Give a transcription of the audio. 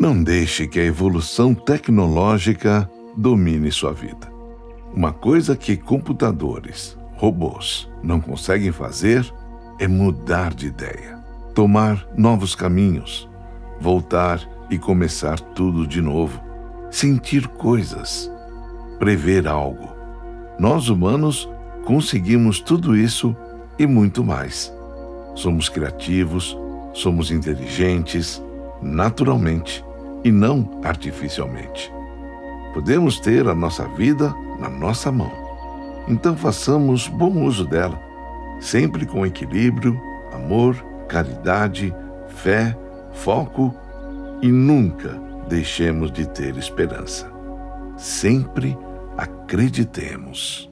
Não deixe que a evolução tecnológica domine sua vida. Uma coisa que computadores, robôs não conseguem fazer é mudar de ideia, tomar novos caminhos, voltar e começar tudo de novo, sentir coisas, prever algo. Nós humanos conseguimos tudo isso e muito mais. Somos criativos, somos inteligentes, naturalmente e não artificialmente. Podemos ter a nossa vida na nossa mão. Então façamos bom uso dela, sempre com equilíbrio, amor, caridade, fé, foco e nunca deixemos de ter esperança. Sempre acreditemos.